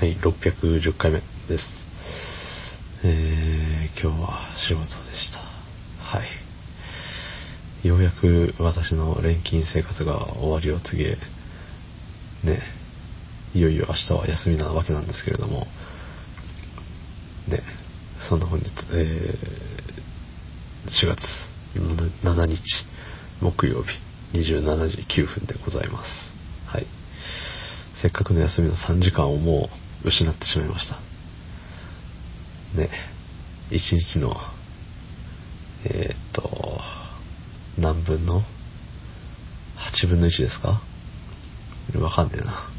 はい、610回目です。えー、今日は仕事でした。はい。ようやく私の錬金生活が終わりを告げ、ね、いよいよ明日は休みなわけなんですけれども、ね、そんな本日、えー、4月7日、木曜日、27時9分でございます。はい。せっかくの休みの3時間をもう失ってしまいました。ね、1日の、えー、っと、何分の ?8 分の1ですか？わかんねえな。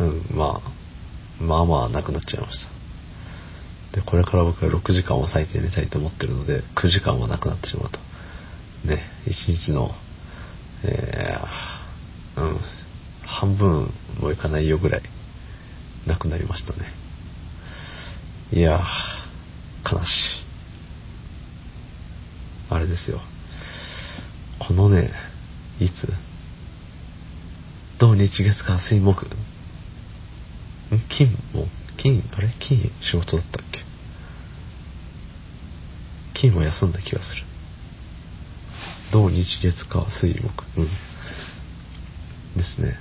うん、まあ、まあまあなくなっちゃいました。で、これから僕は6時間を最低寝たいと思ってるので、9時間はなくなってしまうと。ね、1日の、えー、うん、半分もいかないよぐらい、なくなりましたね。いや、悲しい。あれですよ。このね、いつ？土日月火水木？金？も、金、あれ？金仕事だったっけ？金は休んだ気がする。土日月火水木。うん。ですね。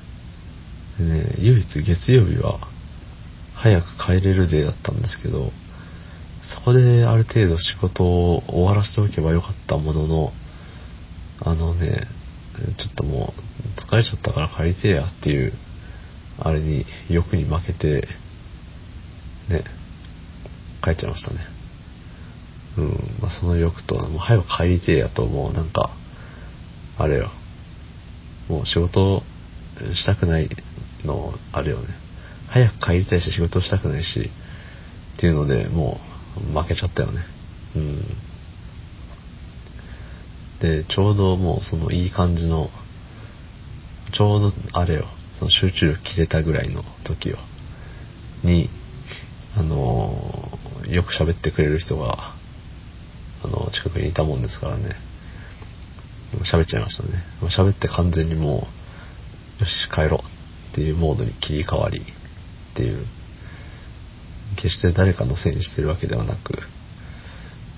でね、唯一月曜日は早く帰れるデーだったんですけど、そこである程度仕事を終わらせておけばよかったものの、あのね、ちょっともう疲れちゃったから帰りてえやっていう、あれに欲に負けて、ね、帰っちゃいましたね。うん、まあ、その欲と、もう早く帰りてえやと、もうなんか、あれよ、もう仕事したくないの、あれよね。早く帰りたいし仕事したくないし、っていうので、もう負けちゃったよね。うん。で、ちょうどもうそのいい感じの、ちょうどあれよ、その集中力切れたぐらいの時よ、に、あのーよく喋ってくれる人が、あの、近くにいたもんですからね、喋っちゃいましたね。喋って完全にもう、よし、帰ろうっていうモードに切り替わりていう、決して誰かのせいにしてるわけではなく、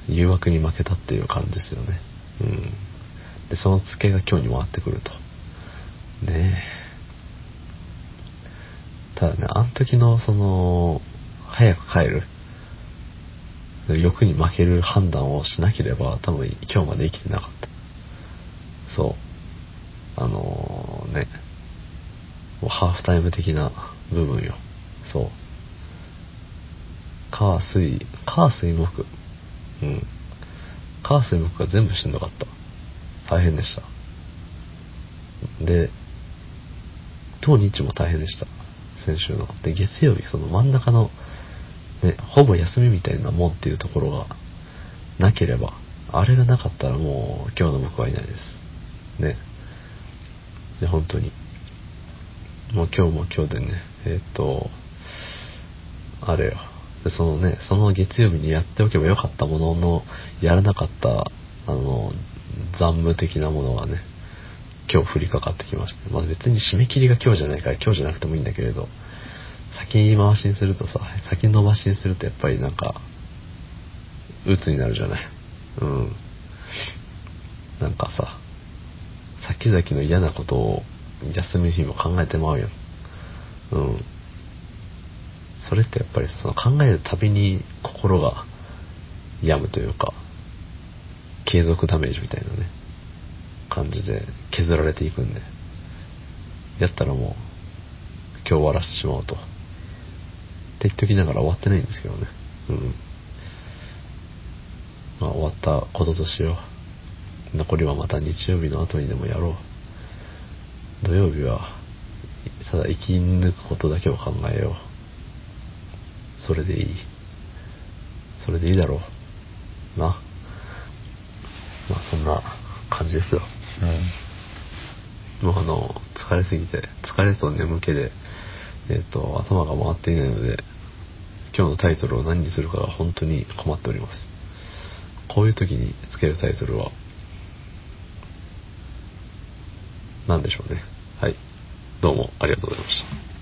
誘惑に負けたっていう感じですよね。うん。で、そのツケが今日に回ってくると。ねえ。ただね、あの時のその、早く帰る、欲に負ける判断をしなければ、多分今日まで生きてなかった。そう。あのーね、ハーフタイム的な部分よ。そう。火水、火水木。うん。火水木が全部しんどかった。大変でした。で、当日も大変でした。先週の。で、月曜日、その真ん中の、ね、ほぼ休みみたいなもんっていうところがなければ、あれがなかったらもう今日の僕はいないです。ね。で、本当に。もう今日も今日でね、えーっと、あれよ。で、そのね、その月曜日にやっておけばよかったものの、やらなかった、あの、残務的なものがね、今日降りかかってきまして。まあ別に締め切りが今日じゃないから今日じゃなくてもいいんだけれど、先回しにするとさ、先延ばしにするとやっぱりなんか、鬱になるじゃない。うん。なんかさ、先々の嫌なことを休み日も考えてまうよ。うん。それってやっぱりその考えるたびに心が病むというか、継続ダメージみたいなね、感じで削られていくんで、やったらもう、今日終わらせてしまおうと。って言っときながら終わってないんですけどね。うん。まあ終わったこととしよう。残りはまた日曜日の後にでもやろう。土曜日は、ただ生き抜くことだけを考えよう。それでいい。それでいいだろう。な。まあそんな感じですよ。もうあの、疲れすぎて、疲れと眠気で、えっ、と、頭が回っていないので、今日のタイトルを何にするかが本当に困っております。こういう時につけるタイトルは、何でしょうね。はい。どうもありがとうございました。